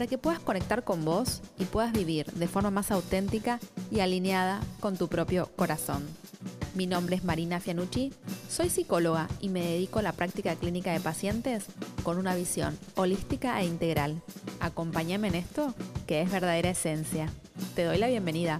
para que puedas conectar con vos y puedas vivir de forma más auténtica y alineada con tu propio corazón. Mi nombre es Marina Fianucci, soy psicóloga y me dedico a la práctica clínica de pacientes con una visión holística e integral. Acompáñame en esto, que es verdadera esencia. Te doy la bienvenida.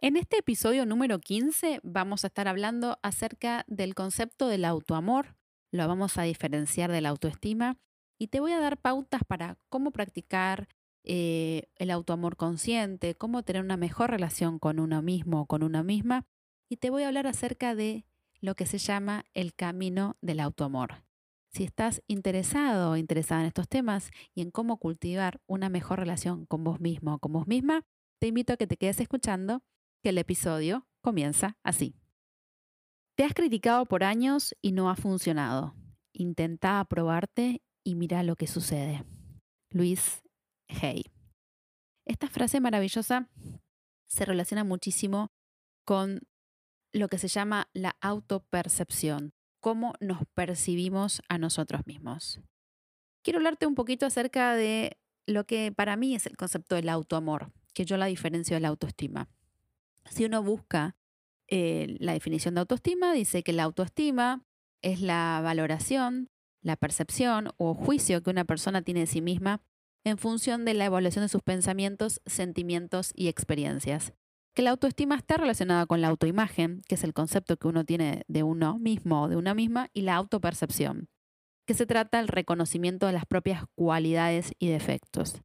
En este episodio número 15 vamos a estar hablando acerca del concepto del autoamor, lo vamos a diferenciar de la autoestima y te voy a dar pautas para cómo practicar eh, el autoamor consciente, cómo tener una mejor relación con uno mismo o con una misma. Y te voy a hablar acerca de lo que se llama el camino del autoamor. Si estás interesado o interesada en estos temas y en cómo cultivar una mejor relación con vos mismo o con vos misma, te invito a que te quedes escuchando, que el episodio comienza así. Te has criticado por años y no ha funcionado. Intenta aprobarte y mira lo que sucede. Luis Hey. Esta frase maravillosa se relaciona muchísimo con lo que se llama la autopercepción, cómo nos percibimos a nosotros mismos. Quiero hablarte un poquito acerca de lo que para mí es el concepto del autoamor, que yo la diferencio de la autoestima. Si uno busca eh, la definición de autoestima, dice que la autoestima es la valoración, la percepción o juicio que una persona tiene de sí misma en función de la evaluación de sus pensamientos, sentimientos y experiencias. Que la autoestima está relacionada con la autoimagen, que es el concepto que uno tiene de uno mismo o de una misma, y la autopercepción, que se trata del reconocimiento de las propias cualidades y defectos.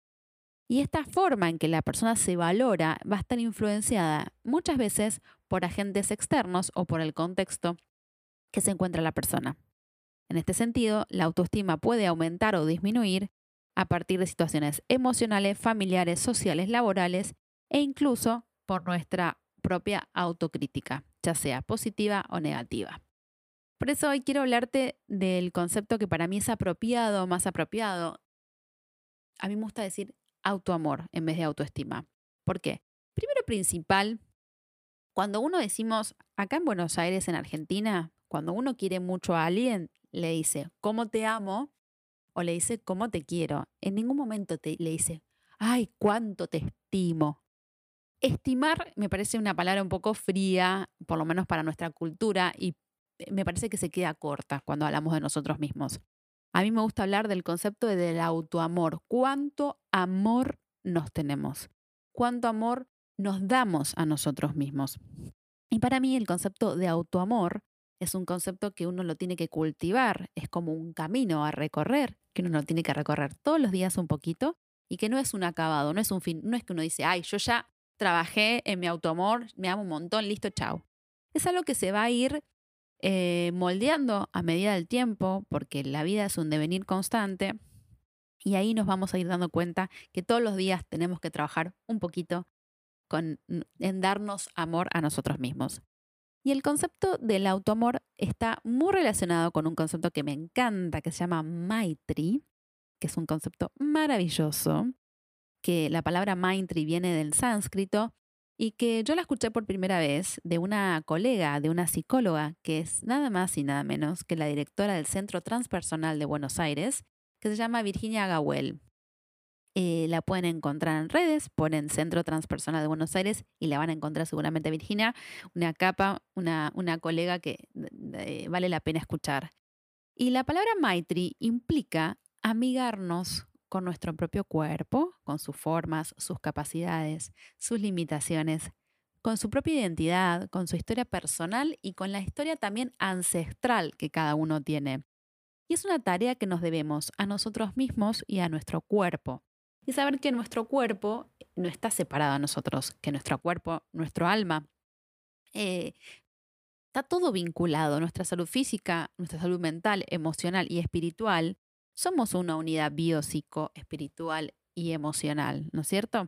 Y esta forma en que la persona se valora va a estar influenciada muchas veces por agentes externos o por el contexto que se encuentra la persona. En este sentido, la autoestima puede aumentar o disminuir a partir de situaciones emocionales, familiares, sociales, laborales e incluso por nuestra propia autocrítica, ya sea positiva o negativa. Por eso hoy quiero hablarte del concepto que para mí es apropiado, más apropiado. A mí me gusta decir autoamor en vez de autoestima. ¿Por qué? Primero principal, cuando uno decimos, acá en Buenos Aires, en Argentina, cuando uno quiere mucho a alguien, le dice, ¿cómo te amo? o le dice cómo te quiero. En ningún momento te, le dice, ay, cuánto te estimo. Estimar me parece una palabra un poco fría, por lo menos para nuestra cultura, y me parece que se queda corta cuando hablamos de nosotros mismos. A mí me gusta hablar del concepto del autoamor. ¿Cuánto amor nos tenemos? ¿Cuánto amor nos damos a nosotros mismos? Y para mí el concepto de autoamor es un concepto que uno lo tiene que cultivar, es como un camino a recorrer, que uno lo tiene que recorrer todos los días un poquito y que no es un acabado, no es un fin, no es que uno dice, ay, yo ya trabajé en mi autoamor, me amo un montón, listo, chao. Es algo que se va a ir eh, moldeando a medida del tiempo, porque la vida es un devenir constante, y ahí nos vamos a ir dando cuenta que todos los días tenemos que trabajar un poquito en darnos amor a nosotros mismos. Y el concepto del autoamor está muy relacionado con un concepto que me encanta, que se llama Maitri, que es un concepto maravilloso, que la palabra Maitri viene del sánscrito y que yo la escuché por primera vez de una colega, de una psicóloga, que es nada más y nada menos que la directora del Centro Transpersonal de Buenos Aires, que se llama Virginia Gawel. Eh, la pueden encontrar en redes, ponen Centro Transpersonal de Buenos Aires y la van a encontrar seguramente Virginia, una capa, una, una colega que vale la pena escuchar. Y la palabra Maitri implica amigarnos con nuestro propio cuerpo, con sus formas, sus capacidades, sus limitaciones, con su propia identidad, con su historia personal y con la historia también ancestral que cada uno tiene. Y es una tarea que nos debemos a nosotros mismos y a nuestro cuerpo y saber que nuestro cuerpo no está separado a nosotros, que nuestro cuerpo, nuestro alma, eh, está todo vinculado. Nuestra salud física, nuestra salud mental, emocional y espiritual, somos una unidad biopsico, espiritual y emocional, ¿no es cierto?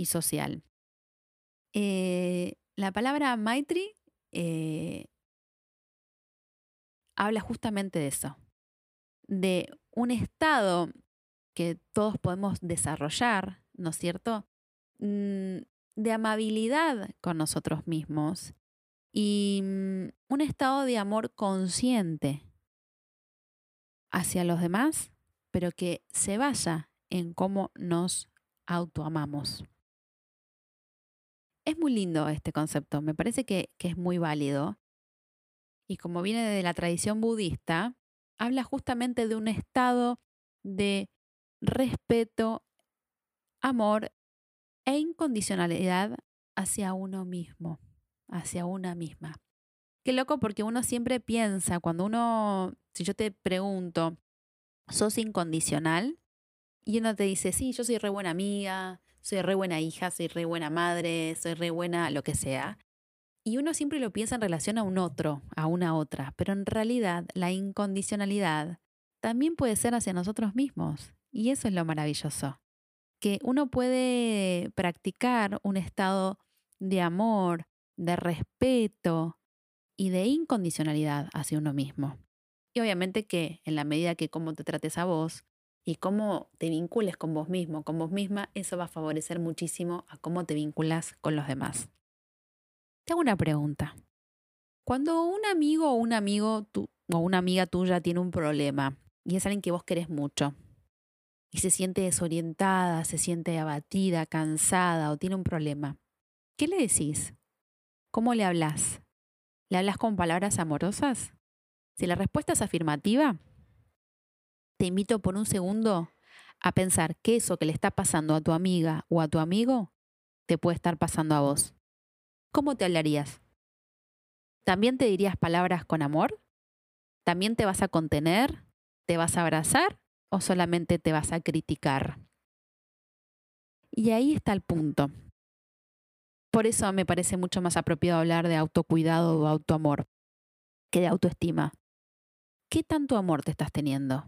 y social. Eh, la palabra Maitri eh, habla justamente de eso, de un estado que todos podemos desarrollar, ¿no es cierto? Mm, de amabilidad con nosotros mismos y mm, un estado de amor consciente hacia los demás, pero que se basa en cómo nos autoamamos. Es muy lindo este concepto, me parece que, que es muy válido. Y como viene de la tradición budista, habla justamente de un estado de respeto, amor e incondicionalidad hacia uno mismo, hacia una misma. Qué loco porque uno siempre piensa, cuando uno, si yo te pregunto, ¿sos incondicional? Y uno te dice, sí, yo soy re buena amiga, soy re buena hija, soy re buena madre, soy re buena lo que sea. Y uno siempre lo piensa en relación a un otro, a una otra, pero en realidad la incondicionalidad también puede ser hacia nosotros mismos. Y eso es lo maravilloso, que uno puede practicar un estado de amor, de respeto y de incondicionalidad hacia uno mismo. Y obviamente que en la medida que cómo te trates a vos y cómo te vincules con vos mismo, con vos misma, eso va a favorecer muchísimo a cómo te vinculas con los demás. Te hago una pregunta. Cuando un amigo o un amigo o una amiga tuya tiene un problema y es alguien que vos querés mucho, y se siente desorientada, se siente abatida, cansada o tiene un problema, ¿qué le decís? ¿Cómo le hablas? ¿Le hablas con palabras amorosas? Si la respuesta es afirmativa, te invito por un segundo a pensar que eso que le está pasando a tu amiga o a tu amigo te puede estar pasando a vos. ¿Cómo te hablarías? ¿También te dirías palabras con amor? ¿También te vas a contener? ¿Te vas a abrazar? O solamente te vas a criticar? Y ahí está el punto. Por eso me parece mucho más apropiado hablar de autocuidado o autoamor que de autoestima. ¿Qué tanto amor te estás teniendo?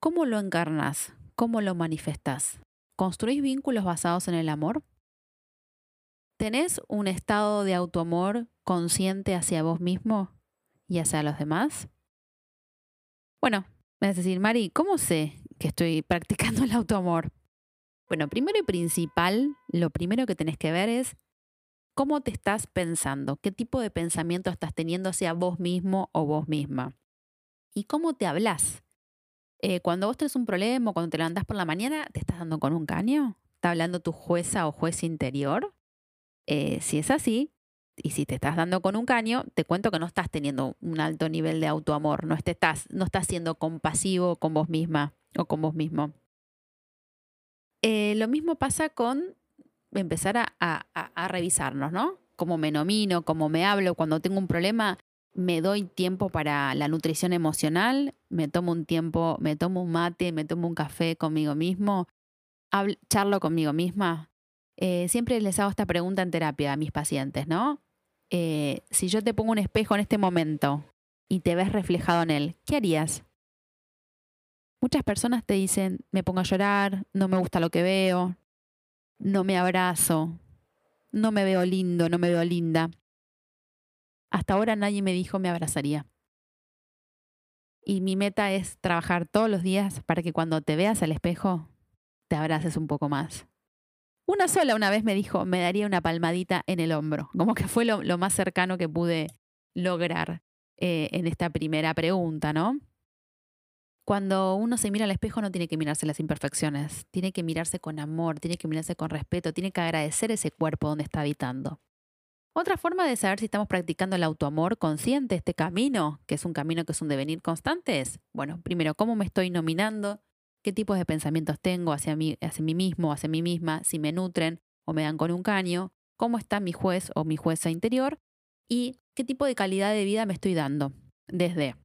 ¿Cómo lo encarnas? ¿Cómo lo manifestas? ¿Construís vínculos basados en el amor? ¿Tenés un estado de autoamor consciente hacia vos mismo y hacia los demás? Bueno, es decir, Mari, ¿cómo sé que estoy practicando el autoamor? Bueno, primero y principal, lo primero que tenés que ver es cómo te estás pensando, qué tipo de pensamiento estás teniendo hacia vos mismo o vos misma. Y cómo te hablas. Eh, cuando vos tenés un problema cuando te levantás por la mañana, ¿te estás dando con un caño? ¿Está hablando tu jueza o juez interior? Eh, si es así, y si te estás dando con un caño, te cuento que no estás teniendo un alto nivel de autoamor, no, estás, no estás siendo compasivo con vos misma o con vos mismo. Eh, lo mismo pasa con empezar a, a, revisarnos, ¿no? Cómo me nomino, cómo me hablo, cuando tengo un problema, me doy tiempo para la nutrición emocional, me tomo un tiempo, me tomo un mate, me tomo un café conmigo mismo, charlo conmigo misma. Eh, siempre les hago esta pregunta en terapia a mis pacientes, ¿no? Eh, si yo te pongo un espejo en este momento y te ves reflejado en él, ¿qué harías? Muchas personas te dicen, me pongo a llorar, no me gusta lo que veo, no me abrazo, no me veo lindo, no me veo linda. Hasta ahora nadie me dijo me abrazaría. Y mi meta es trabajar todos los días para que cuando te veas al espejo, te abraces un poco más. Una sola una vez me dijo, me daría una palmadita en el hombro, como que fue lo, más cercano que pude lograr eh, en esta primera pregunta, ¿no? Cuando uno se mira al espejo no tiene que mirarse las imperfecciones, tiene que mirarse con amor, tiene que mirarse con respeto, tiene que agradecer ese cuerpo donde está habitando. Otra forma de saber si estamos practicando el autoamor consciente, este camino, que es un camino que es un devenir constante, es, bueno, primero, ¿cómo me estoy nominando? Qué tipos de pensamientos tengo hacia mí, hacia mí mismo, hacia mí misma, si me nutren o me dan con un caño, cómo está mi juez o mi jueza interior y qué tipo de calidad de vida me estoy dando. Desde,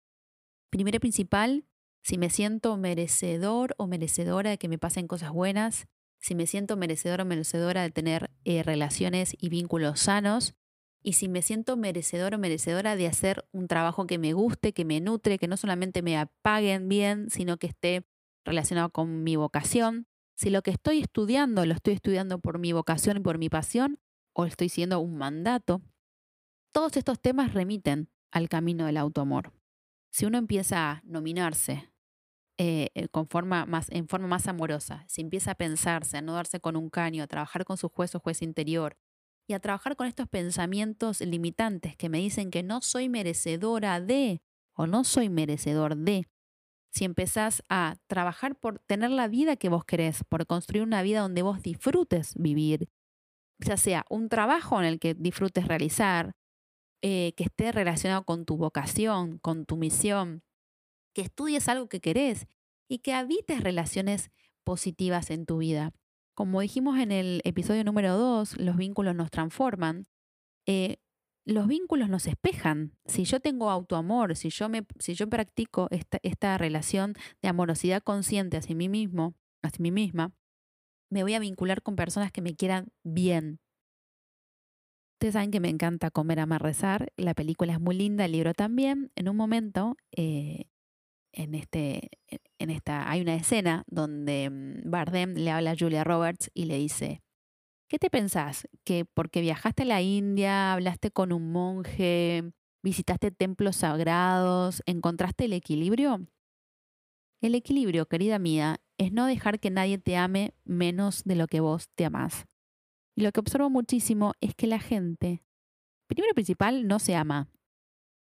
primero y principal, si me siento merecedor o merecedora de que me pasen cosas buenas, si me siento merecedor o merecedora de tener eh, relaciones y vínculos sanos, y si me siento merecedor o merecedora de hacer un trabajo que me guste, que me nutre, que no solamente me apaguen bien, sino que esté relacionado con mi vocación, si lo que estoy estudiando lo estoy estudiando por mi vocación y por mi pasión o estoy siendo un mandato. Todos estos temas remiten al camino del autoamor. Si uno empieza a nominarse eh, eh, con forma más, en forma más amorosa, si empieza a pensarse, a no darse con un caño, a trabajar con su juez o juez interior y a trabajar con estos pensamientos limitantes que me dicen que no soy merecedora de o no soy merecedor de, si empezás a trabajar por tener la vida que vos querés, por construir una vida donde vos disfrutes vivir, ya sea un trabajo en el que disfrutes realizar, eh, que esté relacionado con tu vocación, con tu misión, que estudies algo que querés y que habites relaciones positivas en tu vida. Como dijimos en el episodio número 2, los vínculos nos transforman. Eh, los vínculos nos espejan. Si yo tengo autoamor, si yo, me, si yo practico esta, esta relación de amorosidad consciente hacia mí mismo, hacia mí misma, me voy a vincular con personas que me quieran bien. Ustedes saben que me encanta comer, amar, rezar. La película es muy linda, el libro también. En un momento, eh, en, este, en esta, hay una escena donde mm, Bardem le habla a Julia Roberts y le dice, ¿Qué te pensás? ¿Que porque viajaste a la India, hablaste con un monje, visitaste templos sagrados, encontraste el equilibrio? El equilibrio, querida mía, es no dejar que nadie te ame menos de lo que vos te amás. Y lo que observo muchísimo es que la gente, primero y principal, no se ama,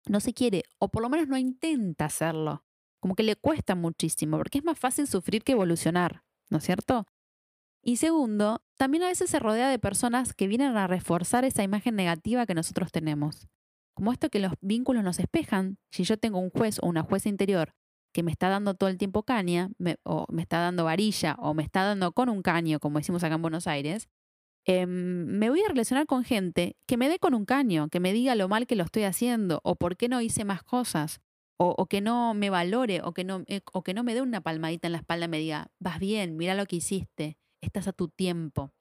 no se quiere, o por lo menos no intenta hacerlo. Como que le cuesta muchísimo, porque es más fácil sufrir que evolucionar, ¿no es cierto? Y segundo, también a veces se rodea de personas que vienen a reforzar esa imagen negativa que nosotros tenemos. Como esto que los vínculos nos espejan, si yo tengo un juez o una jueza interior que me está dando todo el tiempo caña, o me está dando varilla, o me está dando con un caño, como decimos acá en Buenos Aires, em, me voy a relacionar con gente que me dé con un caño, que me diga lo mal que lo estoy haciendo, o por qué no hice más cosas, o, que no me valore, o que no, eh, o que no me dé una palmadita en la espalda y me diga, vas bien, mira lo que hiciste, estás a tu tiempo.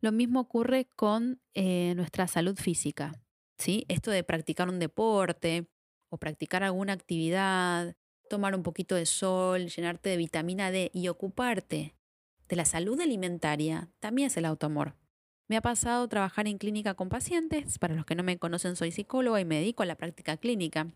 Lo mismo ocurre con eh, nuestra salud física. ¿sí? Esto de practicar un deporte o practicar alguna actividad, tomar un poquito de sol, llenarte de vitamina D y ocuparte de la salud alimentaria, también es el autoamor. Me ha pasado trabajar en clínica con pacientes, para los que no me conocen soy psicóloga y me dedico a la práctica clínica.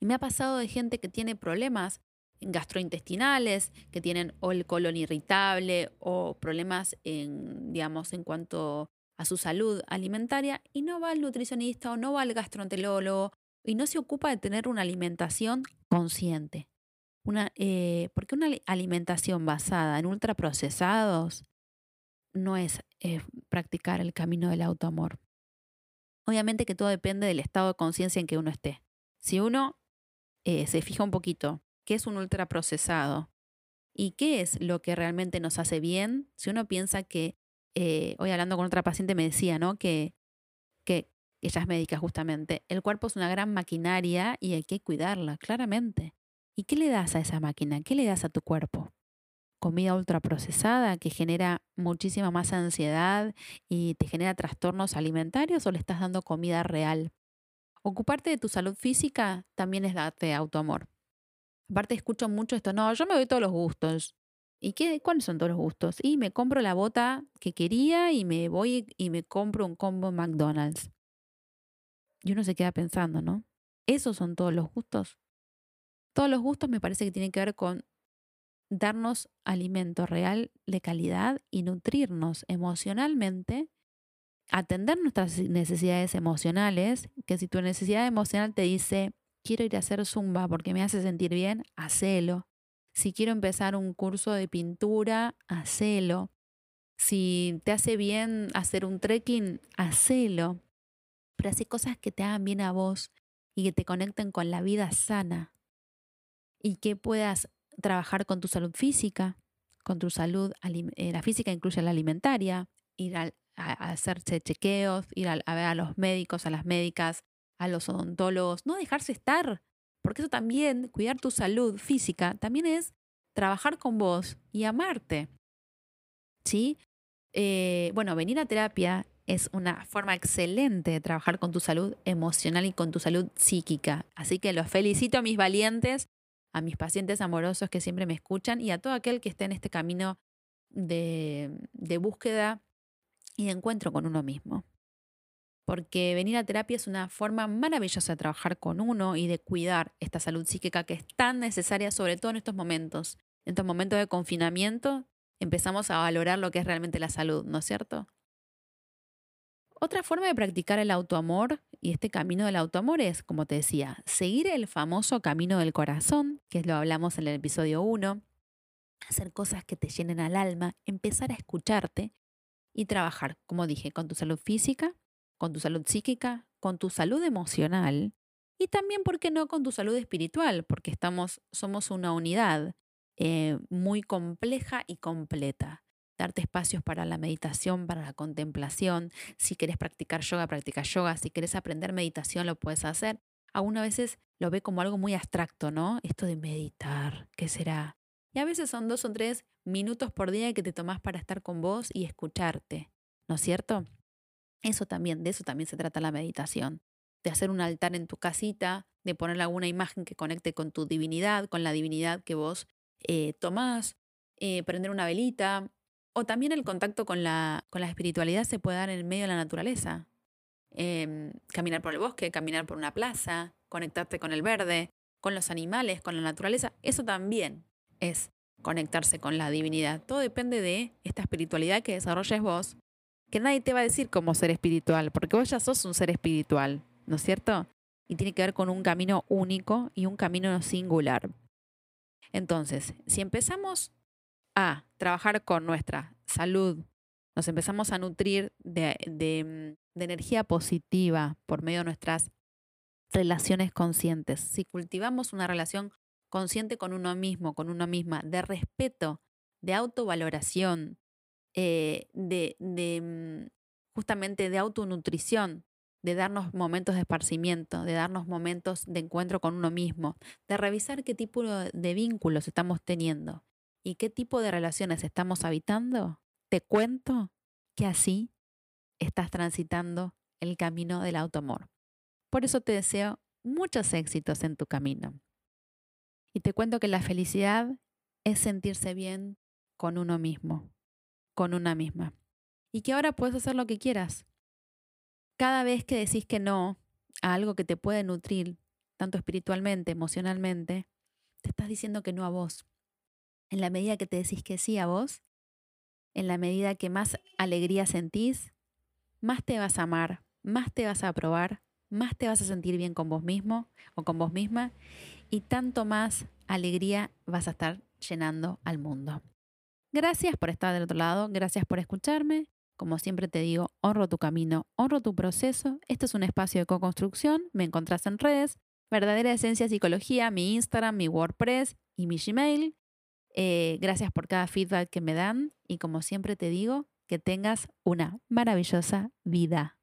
Y me ha pasado de gente que tiene problemas gastrointestinales, que tienen o el colon irritable o problemas en, digamos, en cuanto a su salud alimentaria y no va al nutricionista o no va al gastroenterólogo y no se ocupa de tener una alimentación consciente. Una, eh, porque una alimentación basada en ultraprocesados no es practicar el camino del autoamor. Obviamente que todo depende del estado de conciencia en que uno esté. Si uno eh, se fija un poquito qué es un ultraprocesado y qué es lo que realmente nos hace bien. Si uno piensa que, eh, hoy hablando con otra paciente me decía, ¿no? Que, que ella es médica justamente, el cuerpo es una gran maquinaria y hay que cuidarla, claramente. ¿Y qué le das a esa máquina? ¿Qué le das a tu cuerpo? comida ultraprocesada que genera muchísima más ansiedad y te genera trastornos alimentarios o le estás dando comida real. Ocuparte de tu salud física también es darte autoamor. Aparte escucho mucho esto, no, yo me doy todos los gustos. ¿Y qué, cuáles son todos los gustos? Y me compro la bota que quería y me voy y me compro un combo McDonald's. Y uno se queda pensando, ¿no? ¿Esos son todos los gustos? Todos los gustos me parece que tienen que ver con darnos alimento real de calidad y nutrirnos emocionalmente, atender nuestras necesidades emocionales, que si tu necesidad emocional te dice, quiero ir a hacer zumba porque me hace sentir bien, hacelo. Si quiero empezar un curso de pintura, hacelo. Si te hace bien hacer un trekking, hacelo. Pero hace cosas que te hagan bien a vos y que te conecten con la vida sana. Y que puedas trabajar con tu salud física, con tu salud, eh, la física incluye la alimentaria, ir a, hacerse chequeos, ir a, a ver a los médicos, a las médicas, a los odontólogos, no dejarse estar, porque eso también, cuidar tu salud física, también es trabajar con vos y amarte. ¿Sí? Eh, bueno, venir a terapia es una forma excelente de trabajar con tu salud emocional y con tu salud psíquica. Así que los felicito a mis valientes a mis pacientes amorosos que siempre me escuchan y a todo aquel que esté en este camino de, de búsqueda y de encuentro con uno mismo. Porque venir a terapia es una forma maravillosa de trabajar con uno y de cuidar esta salud psíquica que es tan necesaria, sobre todo en estos momentos. En estos momentos de confinamiento empezamos a valorar lo que es realmente la salud, ¿no es cierto? Otra forma de practicar el autoamor y este camino del autoamor es, como te decía, seguir el famoso camino del corazón, que lo hablamos en el episodio 1, hacer cosas que te llenen al alma, empezar a escucharte y trabajar, como dije, con tu salud física, con tu salud psíquica, con tu salud emocional y también, ¿por qué no?, con tu salud espiritual, porque estamos, somos una unidad eh, muy compleja y completa darte espacios para la meditación, para la contemplación. Si quieres practicar yoga, practica yoga. Si quieres aprender meditación, lo puedes hacer. Aún veces lo ve como algo muy abstracto, ¿no? Esto de meditar, ¿qué será? Y a veces son dos o tres minutos por día que te tomas para estar con vos y escucharte, ¿no es cierto? Eso también, de eso también se trata la meditación. De hacer un altar en tu casita, de poner alguna imagen que conecte con tu divinidad, con la divinidad que vos eh, tomás, eh, prender una velita, o también el contacto con la, con la espiritualidad se puede dar en medio de la naturaleza. Em, caminar por el bosque, caminar por una plaza, conectarte con el verde, con los animales, con la naturaleza. Eso también es conectarse con la divinidad. Todo depende de esta espiritualidad que desarrolles vos, que nadie te va a decir cómo ser espiritual, porque vos ya sos un ser espiritual, ¿no es cierto? Y tiene que ver con un camino único y un camino singular. Entonces, si empezamos a trabajar con nuestra salud, nos empezamos a nutrir de, energía positiva por medio de nuestras relaciones conscientes. Si cultivamos una relación consciente con uno mismo, con uno misma, de respeto, de autovaloración, eh, de, de mm, justamente de autonutrición, de darnos momentos de esparcimiento, de darnos momentos de encuentro con uno mismo, de revisar qué tipo de vínculos estamos teniendo y qué tipo de relaciones estamos habitando, te cuento que así estás transitando el camino del autoamor. Por eso te deseo muchos éxitos en tu camino. Y te cuento que la felicidad es sentirse bien con uno mismo, con una misma. Y que ahora puedes hacer lo que quieras. Cada vez que decís que no a algo que te puede nutrir, tanto espiritualmente, emocionalmente, te estás diciendo que no a vos. En la medida que te decís que sí a vos, en la medida que más alegría sentís, más te vas a amar, más te vas a aprobar, más te vas a sentir bien con vos mismo o con vos misma y tanto más alegría vas a estar llenando al mundo. Gracias por estar del otro lado, gracias por escucharme. Como siempre te digo, honro tu camino, honro tu proceso. Este es un espacio de co-construcción. Me encontrás en redes, Verdadera Esencia Psicología, mi Instagram, mi WordPress y mi Gmail. Eh, gracias por cada feedback que me dan y como siempre te digo, que tengas una maravillosa vida.